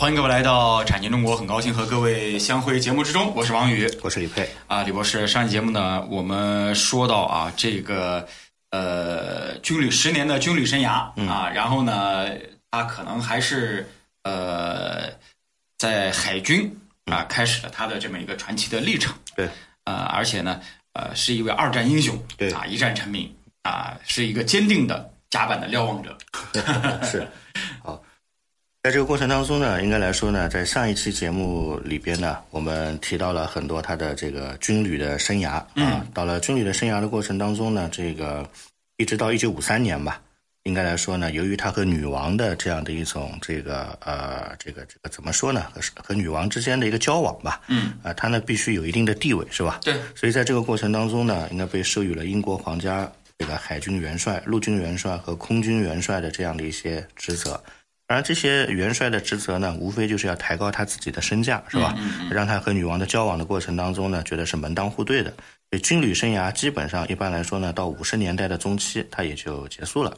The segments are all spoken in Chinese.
欢迎各位来到产经中国，很高兴和各位相会节目之中，我是王宇，我是李佩啊，李博士。上期节目呢，我们说到啊，这个呃，军旅十年的军旅生涯啊，然后呢，他可能还是呃，在海军啊，开始了他的这么一个传奇的历程。对，呃，而且呢，呃，是一位二战英雄，对啊，一战成名啊，是一个坚定的甲板的瞭望者。是，好。在这个过程当中呢，应该来说呢，在上一期节目里边呢，我们提到了很多他的这个军旅的生涯啊。到了军旅的生涯的过程当中呢，这个一直到一九五三年吧，应该来说呢，由于他和女王的这样的一种这个呃，这个这个怎么说呢？和和女王之间的一个交往吧。嗯。啊，他呢必须有一定的地位，是吧？对。所以在这个过程当中呢，应该被授予了英国皇家这个海军元帅、陆军元帅和空军元帅的这样的一些职责。而这些元帅的职责呢，无非就是要抬高他自己的身价，是吧？让他和女王的交往的过程当中呢，觉得是门当户对的。所以军旅生涯基本上一般来说呢，到五十年代的中期，他也就结束了，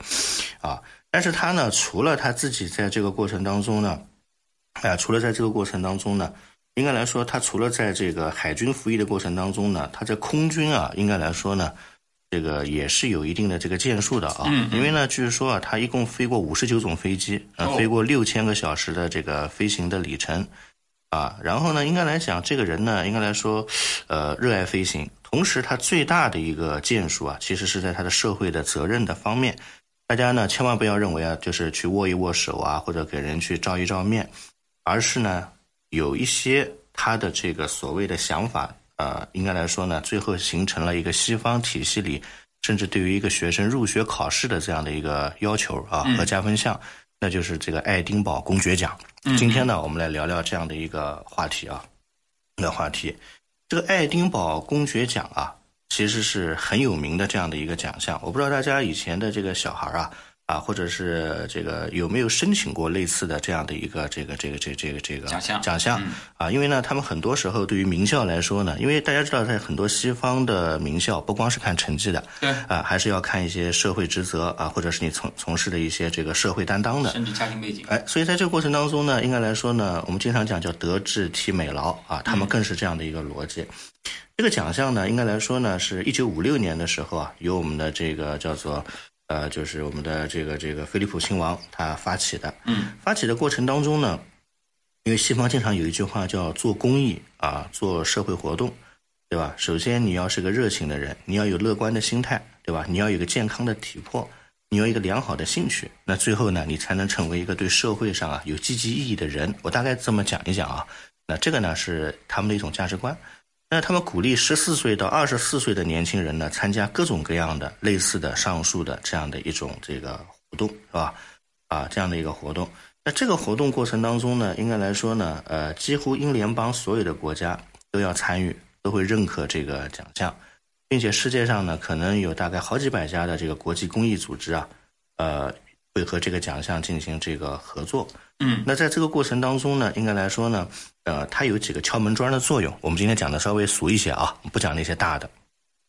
啊。但是他呢，除了他自己在这个过程当中呢，啊，除了在这个过程当中呢，应该来说，他除了在这个海军服役的过程当中呢，他在空军啊，应该来说呢。这个也是有一定的这个建树的啊，因为呢，据说啊，他一共飞过五十九种飞机，呃，飞过六千个小时的这个飞行的里程，啊，然后呢，应该来讲，这个人呢，应该来说，呃，热爱飞行，同时他最大的一个建树啊，其实是在他的社会的责任的方面，大家呢千万不要认为啊，就是去握一握手啊，或者给人去照一照面，而是呢，有一些他的这个所谓的想法。呃，应该来说呢，最后形成了一个西方体系里，甚至对于一个学生入学考试的这样的一个要求啊和加分项，那就是这个爱丁堡公爵奖。今天呢，我们来聊聊这样的一个话题啊，的话题。这个爱丁堡公爵奖啊，其实是很有名的这样的一个奖项。我不知道大家以前的这个小孩啊。啊，或者是这个有没有申请过类似的这样的一个这个这个这这个这个奖项奖项啊？因为呢，他们很多时候对于名校来说呢，因为大家知道，在很多西方的名校，不光是看成绩的，对啊，还是要看一些社会职责啊，或者是你从从事的一些这个社会担当的，甚至家庭背景。哎，所以在这个过程当中呢，应该来说呢，我们经常讲叫德智体美劳啊，他们更是这样的一个逻辑。这个奖项呢，应该来说呢，是一九五六年的时候啊，由我们的这个叫做。呃，就是我们的这个这个菲利普亲王他发起的，嗯，发起的过程当中呢，因为西方经常有一句话叫做公益啊，做社会活动，对吧？首先你要是个热情的人，你要有乐观的心态，对吧？你要有一个健康的体魄，你要一个良好的兴趣，那最后呢，你才能成为一个对社会上啊有积极意义的人。我大概这么讲一讲啊，那这个呢是他们的一种价值观。那他们鼓励十四岁到二十四岁的年轻人呢，参加各种各样的类似的上述的这样的一种这个活动，是吧？啊，这样的一个活动。那这个活动过程当中呢，应该来说呢，呃，几乎英联邦所有的国家都要参与，都会认可这个奖项，并且世界上呢，可能有大概好几百家的这个国际公益组织啊，呃，会和这个奖项进行这个合作。嗯，那在这个过程当中呢，应该来说呢。呃，它有几个敲门砖的作用。我们今天讲的稍微俗一些啊，不讲那些大的。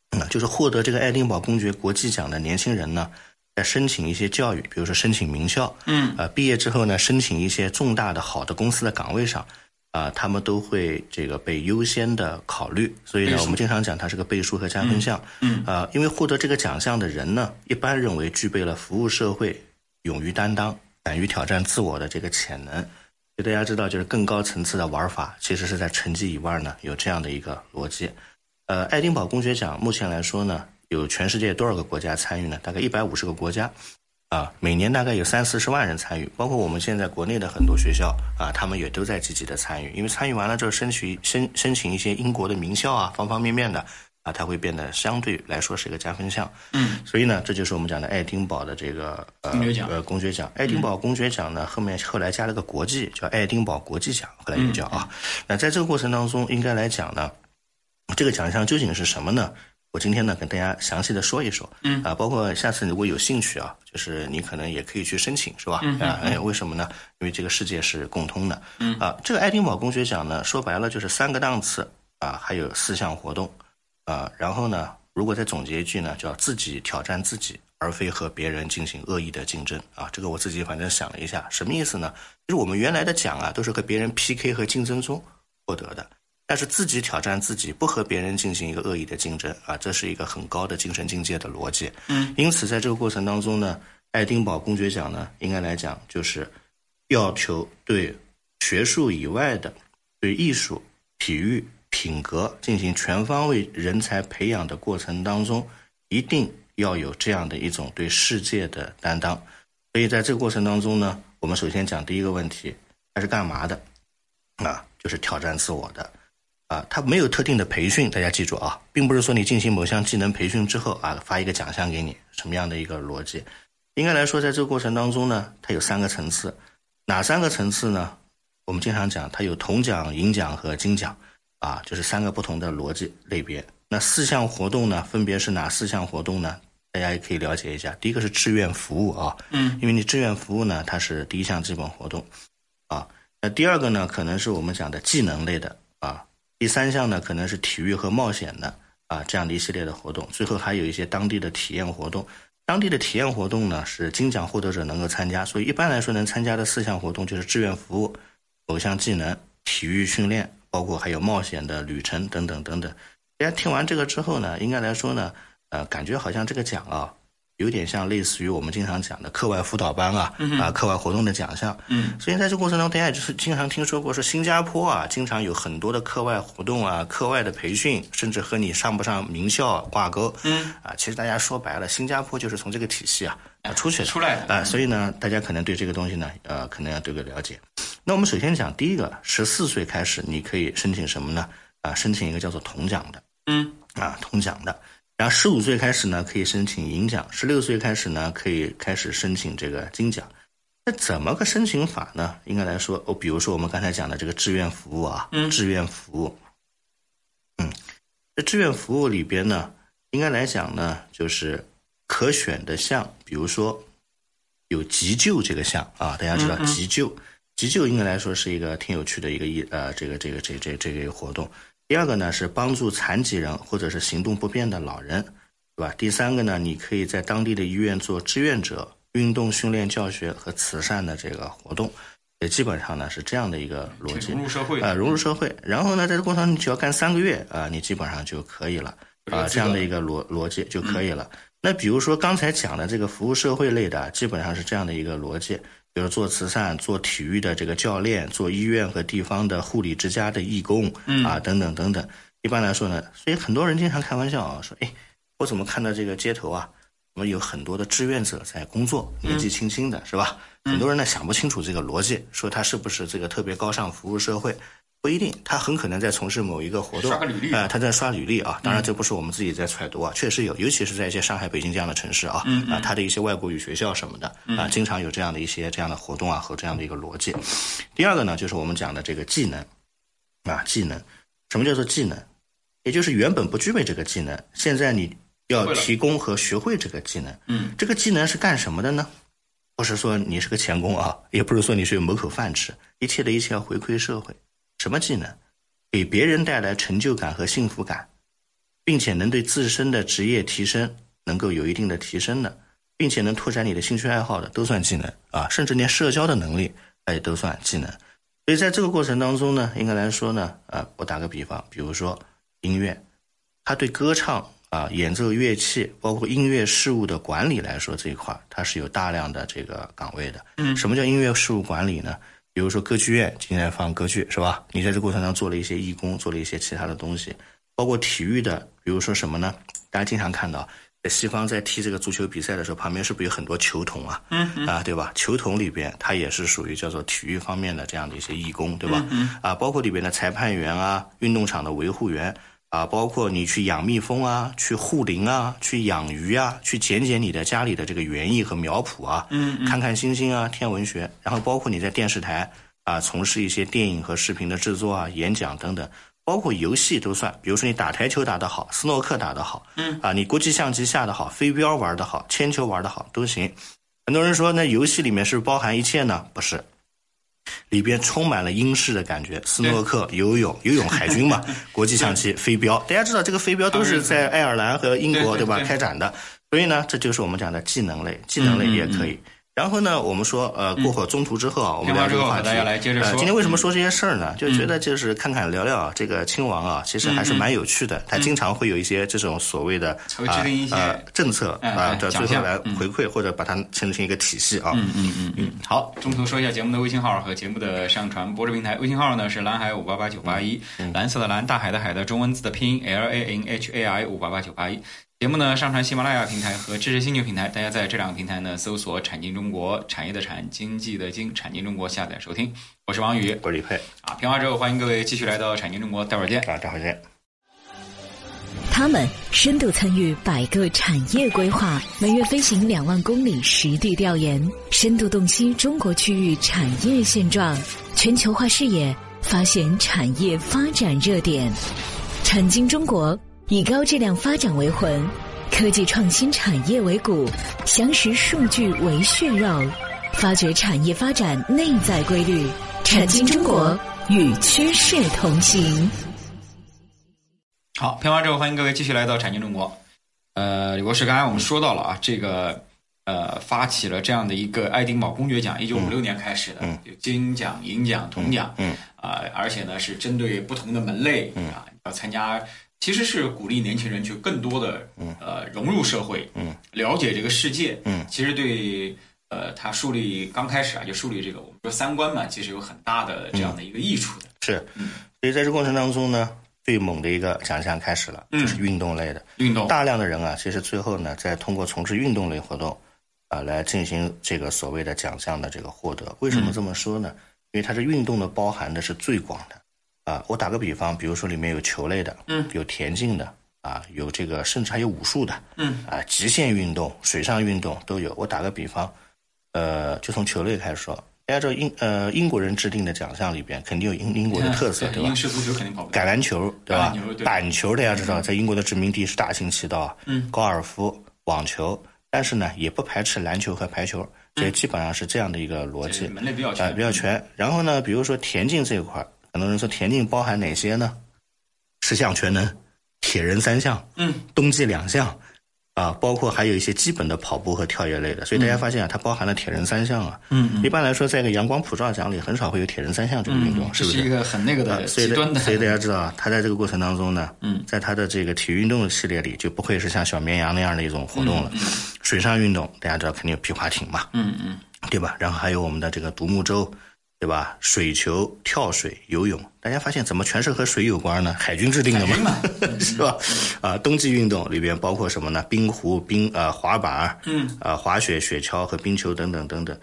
嗯，就是获得这个爱丁堡公爵国际奖的年轻人呢，在申请一些教育，比如说申请名校，嗯，呃，毕业之后呢，申请一些重大的好的公司的岗位上，啊，他们都会这个被优先的考虑。所以呢，我们经常讲它是个背书和加分项。嗯，啊，因为获得这个奖项的人呢，一般认为具备了服务社会、勇于担当、敢于挑战自我的这个潜能。就大家知道，就是更高层次的玩法，其实是在成绩以外呢，有这样的一个逻辑。呃，爱丁堡公学奖目前来说呢，有全世界多少个国家参与呢？大概一百五十个国家，啊，每年大概有三四十万人参与，包括我们现在国内的很多学校啊，他们也都在积极的参与，因为参与完了之后，申请申申请一些英国的名校啊，方方面面的。啊，它会变得相对来说是一个加分项。嗯，所以呢，这就是我们讲的爱丁堡的这个呃呃公爵奖。爱丁堡公爵奖呢，后面后来加了个国际，叫爱丁堡国际奖，后来又叫啊。那在这个过程当中，应该来讲呢，这个奖项究竟是什么呢？我今天呢，跟大家详细的说一说。嗯啊，包括下次如果有兴趣啊，就是你可能也可以去申请，是吧？啊，哎，为什么呢？因为这个世界是共通的。嗯啊，这个爱丁堡公爵奖呢，说白了就是三个档次啊，还有四项活动。啊，然后呢，如果再总结一句呢，叫自己挑战自己，而非和别人进行恶意的竞争啊。这个我自己反正想了一下，什么意思呢？就是我们原来的奖啊，都是和别人 PK 和竞争中获得的，但是自己挑战自己，不和别人进行一个恶意的竞争啊，这是一个很高的精神境界的逻辑。嗯，因此在这个过程当中呢，爱丁堡公爵奖呢，应该来讲就是要求对学术以外的，对艺术、体育。品格进行全方位人才培养的过程当中，一定要有这样的一种对世界的担当。所以在这个过程当中呢，我们首先讲第一个问题，它是干嘛的？啊，就是挑战自我的。啊，它没有特定的培训，大家记住啊，并不是说你进行某项技能培训之后啊，发一个奖项给你，什么样的一个逻辑？应该来说，在这个过程当中呢，它有三个层次。哪三个层次呢？我们经常讲，它有铜奖、银奖和金奖。啊，就是三个不同的逻辑类别。那四项活动呢，分别是哪四项活动呢？大家也可以了解一下。第一个是志愿服务啊，嗯，因为你志愿服务呢，它是第一项基本活动，啊，那第二个呢，可能是我们讲的技能类的啊，第三项呢，可能是体育和冒险的啊，这样的一系列的活动。最后还有一些当地的体验活动，当地的体验活动呢，是金奖获得者能够参加。所以一般来说，能参加的四项活动就是志愿服务、某项技能、体育训练。包括还有冒险的旅程等等等等，大家听完这个之后呢，应该来说呢，呃，感觉好像这个奖啊，有点像类似于我们经常讲的课外辅导班啊，啊，课外活动的奖项。嗯，所以在这过程中，大家也就是经常听说过，说新加坡啊，经常有很多的课外活动啊，课外的培训，甚至和你上不上名校挂钩。嗯，啊，其实大家说白了，新加坡就是从这个体系啊啊出去的出来的啊，所以呢，大家可能对这个东西呢，呃，可能要这个了解。那我们首先讲第一个，十四岁开始你可以申请什么呢？啊，申请一个叫做铜奖的，嗯，啊，铜奖的。然后十五岁开始呢，可以申请银奖；十六岁开始呢，可以开始申请这个金奖。那怎么个申请法呢？应该来说，哦，比如说我们刚才讲的这个志愿服务啊，嗯，志愿服务，嗯，这志愿服务里边呢，应该来讲呢，就是可选的项，比如说。有急救这个项啊，大家知道急救，急救应该来说是一个挺有趣的一个一呃这个这个这这这个活动。第二个呢是帮助残疾人或者是行动不便的老人，对吧？第三个呢，你可以在当地的医院做志愿者、运动训练教学和慈善的这个活动，也基本上呢是这样的一个逻辑。融入社会啊，融入社会。然后呢，在这过程中你只要干三个月啊，你基本上就可以了啊，这样的一个逻逻辑就可以了。那比如说刚才讲的这个服务社会类的，基本上是这样的一个逻辑，比如做慈善、做体育的这个教练、做医院和地方的护理之家的义工，啊，等等等等。一般来说呢，所以很多人经常开玩笑啊，说，哎，我怎么看到这个街头啊，我们有很多的志愿者在工作，年纪轻轻的，是吧？很多人呢想不清楚这个逻辑，说他是不是这个特别高尚服务社会。不一定，他很可能在从事某一个活动，啊，他在刷履历啊。当然，这不是我们自己在揣度啊，确实有，尤其是在一些上海、北京这样的城市啊，啊，他的一些外国语学校什么的啊，经常有这样的一些这样的活动啊和这样的一个逻辑。第二个呢，就是我们讲的这个技能，啊，技能，什么叫做技能？也就是原本不具备这个技能，现在你要提供和学会这个技能。嗯，这个技能是干什么的呢？不是说你是个钳工啊，也不是说你是有谋口饭吃，一切的一切要回馈社会。什么技能，给别人带来成就感和幸福感，并且能对自身的职业提升能够有一定的提升的，并且能拓展你的兴趣爱好的，都算技能啊，甚至连社交的能力，哎，都算技能。所以在这个过程当中呢，应该来说呢，啊，我打个比方，比如说音乐，它对歌唱啊、演奏乐器，包括音乐事务的管理来说这一块，它是有大量的这个岗位的。嗯，什么叫音乐事务管理呢？比如说歌剧院今天放歌剧是吧？你在这过程当中做了一些义工，做了一些其他的东西，包括体育的，比如说什么呢？大家经常看到，在西方在踢这个足球比赛的时候，旁边是不是有很多球童啊？嗯啊，对吧？球童里边，它也是属于叫做体育方面的这样的一些义工，对吧？嗯啊，包括里边的裁判员啊，运动场的维护员啊，包括你去养蜜蜂啊，去护林啊，去养鱼啊，去剪剪你的家里的这个园艺和苗圃啊，嗯，看看星星啊，天文学，然后包括你在电视台啊，从事一些电影和视频的制作啊，演讲等等。包括游戏都算，比如说你打台球打得好，斯诺克打得好，嗯，啊，你国际象棋下得好，飞镖玩得好，铅球玩得好都行。很多人说，那游戏里面是包含一切呢？不是，里边充满了英式的感觉，斯诺克、游泳、游泳海军嘛，国际象棋、飞镖。大家知道这个飞镖都是在爱尔兰和英国对吧开展的，所以呢，这就是我们讲的技能类，技能类也可以。然后呢，我们说，呃，过会中途之后啊，我们聊这个话题。来接着说。今天为什么说这些事儿呢？就觉得就是看看聊聊啊这个亲王啊，其实还是蛮有趣的。他经常会有一些这种所谓的啊呃政策啊，的最后来回馈或者把它形成一个体系啊。嗯嗯嗯嗯。好，中途说一下节目的微信号和节目的上传播出平台。微信号呢是蓝海五八八九八一，蓝色的蓝，大海的海的中文字的拼音 L A N H A I 五八八九八一。节目呢上传喜马拉雅平台和知识星球平台，大家在这两个平台呢搜索“产经中国”，产业的产，经济的经，产经中国下载收听。我是王宇，我是李佩。啊，片花之后欢迎各位继续来到产经中国，待会儿见。啊，待会儿见。他们深度参与百个产业规划，每月飞行两万公里实地调研，深度洞悉中国区域产业现状，全球化视野发现产业发展热点。产经中国。以高质量发展为魂，科技创新产业为骨，详实数据为血肉，发掘产业发展内在规律。产经中国与趋势同行。好，片完之后，欢迎各位继续来到产经中国。呃，李博士，刚才我们说到了啊，这个呃，发起了这样的一个爱丁堡公爵奖，一九五六年开始的，有金奖、银奖、铜奖，嗯啊，而且呢是针对不同的门类啊，要参加。其实是鼓励年轻人去更多的呃融入社会，嗯了解这个世界。嗯其实对呃他树立刚开始啊就树立这个我们说三观嘛，其实有很大的这样的一个益处的。是，所以在这过程当中呢，最猛的一个奖项开始了，就是运动类的。运动大量的人啊，其实最后呢，在通过从事运动类活动啊来进行这个所谓的奖项的这个获得。为什么这么说呢？因为它是运动的包含的是最广的。啊，我打个比方，比如说里面有球类的，嗯，有田径的，啊，有这个甚至还有武术的，嗯，啊，极限运动、水上运动都有。我打个比方，呃，就从球类开始说，大家知道英呃英国人制定的奖项里边肯定有英英国的特色，对吧？英式足球肯定跑不橄榄球，对吧？板球大家知道，在英国的殖民地是大行其道，嗯，高尔夫、网球，但是呢，也不排斥篮球和排球，这基本上是这样的一个逻辑，门类比较全，比较全。然后呢，比如说田径这一块。很多人说田径包含哪些呢？十项全能、铁人三项、嗯，冬季两项，啊，包括还有一些基本的跑步和跳跃类的。所以大家发现啊，它包含了铁人三项啊。嗯一般来说，在一个阳光普照奖里，很少会有铁人三项这个运动，是不是？是一个很那个的极端的。所以大家知道啊，他在这个过程当中呢，嗯，在他的这个体育运动系列里，就不会是像小绵羊那样的一种活动了。水上运动大家知道肯定有皮划艇嘛，嗯嗯，对吧？然后还有我们的这个独木舟。对吧？水球、跳水、游泳，大家发现怎么全是和水有关呢？海军制定的嘛，是吧？啊，冬季运动里边包括什么呢？冰壶、冰呃滑板，嗯，啊滑雪、雪橇和冰球等等等等。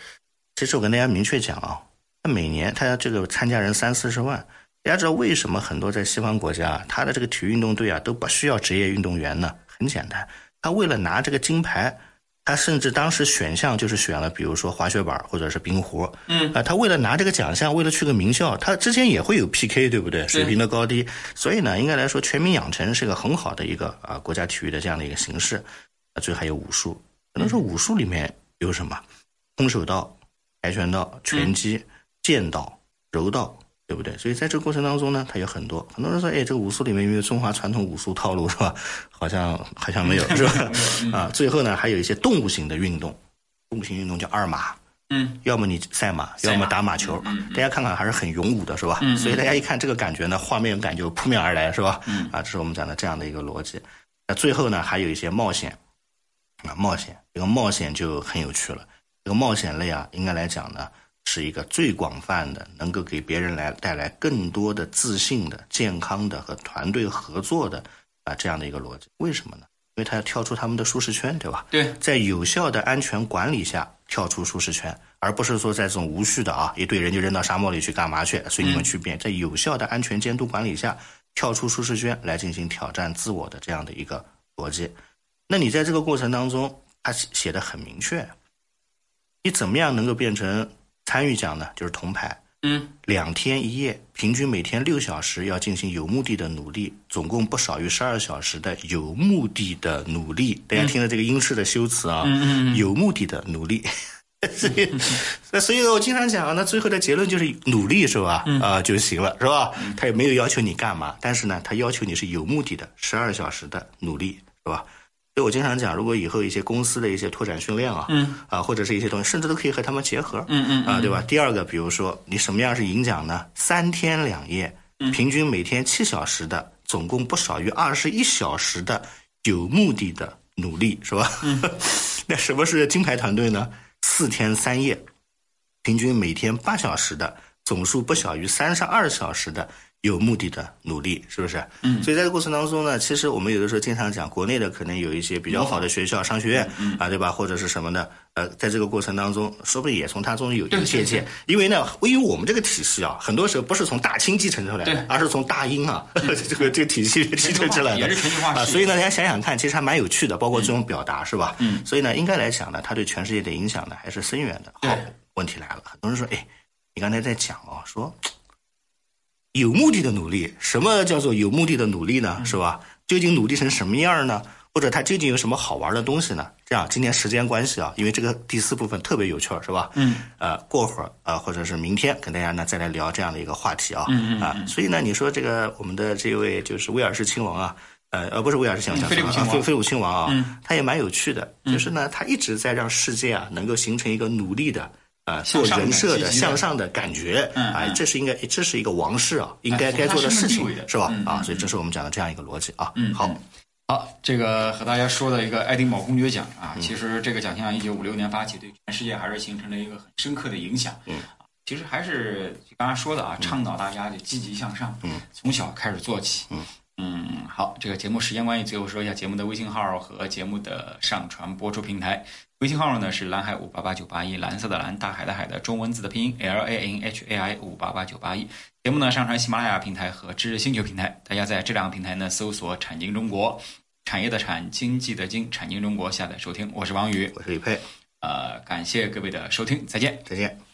其实我跟大家明确讲啊，他每年他这个参加人三四十万。大家知道为什么很多在西方国家，他的这个体育运动队啊都不需要职业运动员呢？很简单，他为了拿这个金牌。他甚至当时选项就是选了，比如说滑雪板或者是冰壶。嗯啊，他为了拿这个奖项，为了去个名校，他之前也会有 PK，对不对？水平的高低。所以呢，应该来说，全民养成是一个很好的一个啊国家体育的这样的一个形式。啊，最后还有武术，可能说武术里面有什么？空手道、跆拳道、拳击、剑道、柔道。对不对？所以在这个过程当中呢，它有很多很多人说，哎，这个武术里面有没有中华传统武术套路，是吧？好像好像没有，是吧？啊，最后呢，还有一些动物型的运动，动物型运动叫二马，嗯，要么你赛马，要么打马球，大家看看还是很勇武的，是吧？所以大家一看这个感觉呢，画面感就扑面而来，是吧？啊，这是我们讲的这样的一个逻辑。那最后呢，还有一些冒险，啊，冒险，这个冒险就很有趣了。这个冒险类啊，应该来讲呢。是一个最广泛的，能够给别人来带来更多的自信的、健康的和团队合作的啊这样的一个逻辑。为什么呢？因为他要跳出他们的舒适圈，对吧？对，在有效的安全管理下跳出舒适圈，而不是说在这种无序的啊一堆人就扔到沙漠里去干嘛去，随你们去变。在有效的安全监督管理下跳出舒适圈来进行挑战自我的这样的一个逻辑。那你在这个过程当中，他写的很明确，你怎么样能够变成参与奖呢？就是铜牌。嗯，两天一夜，平均每天六小时，要进行有目的的努力，总共不少于十二小时的有目的的努力。大家听了这个英式的修辞啊，嗯有目的的努力。所以，那所以呢，我经常讲，那最后的结论就是努力是吧？啊，就行了是吧？他也没有要求你干嘛，但是呢，他要求你是有目的的十二小时的努力是吧？所以我经常讲，如果以后一些公司的一些拓展训练啊，嗯，啊，或者是一些东西，甚至都可以和他们结合，嗯嗯啊，对吧？第二个，比如说你什么样是赢奖呢？三天两夜，平均每天七小时的，总共不少于二十一小时的有目的的努力，是吧？那什么是金牌团队呢？四天三夜，平均每天八小时的，总数不小于三十二小时的。有目的的努力，是不是？嗯，所以在这个过程当中呢，其实我们有的时候经常讲，国内的可能有一些比较好的学校、商学院，啊，对吧？或者是什么的，呃，在这个过程当中，说不定也从它中有一个借鉴。因为呢，因为我们这个体系啊，很多时候不是从大清继承出来的，而是从大英啊，这个这个体系继承出来的，也是全球化啊。所以呢，大家想想看，其实还蛮有趣的，包括这种表达，是吧？嗯。所以呢，应该来讲呢，它对全世界的影响呢，还是深远的。好，问题来了，很多人说，哎，你刚才在讲哦，说。有目的的努力，什么叫做有目的的努力呢？是吧？究竟努力成什么样呢？或者它究竟有什么好玩的东西呢？这样，今天时间关系啊，因为这个第四部分特别有趣儿，是吧？嗯。呃，过会儿啊，或者是明天跟大家呢再来聊这样的一个话题啊。嗯嗯。啊，所以呢，你说这个我们的这位就是威尔士亲王啊，呃，呃，不是威尔士亲王，菲利普亲王，菲菲利普亲王啊，嗯，他也蛮有趣的，就是呢，他一直在让世界啊能够形成一个努力的。啊，做人设的向上的感觉，哎，这是应该，这是一个王室啊，应该该做的事情，是吧？啊，所以这是我们讲的这样一个逻辑啊。嗯，好，好，这个和大家说的一个爱丁堡公爵奖啊，其实这个奖项一九五六年发起，对全世界还是形成了一个很深刻的影响。嗯，其实还是刚刚说的啊，倡导大家的积极向上，嗯，从小开始做起。嗯嗯，好，这个节目时间关系，最后说一下节目的微信号和节目的上传播出平台。微信号呢是蓝海五八八九八一，蓝色的蓝，大海的海的中文字的拼音 L A N H A I 五八八九八一。节目呢上传喜马拉雅平台和知识星球平台，大家在这两个平台呢搜索“产经中国”，产业的产，经济的经，产经中国下载收听。我是王宇，我是李佩，呃，感谢各位的收听，再见，再见。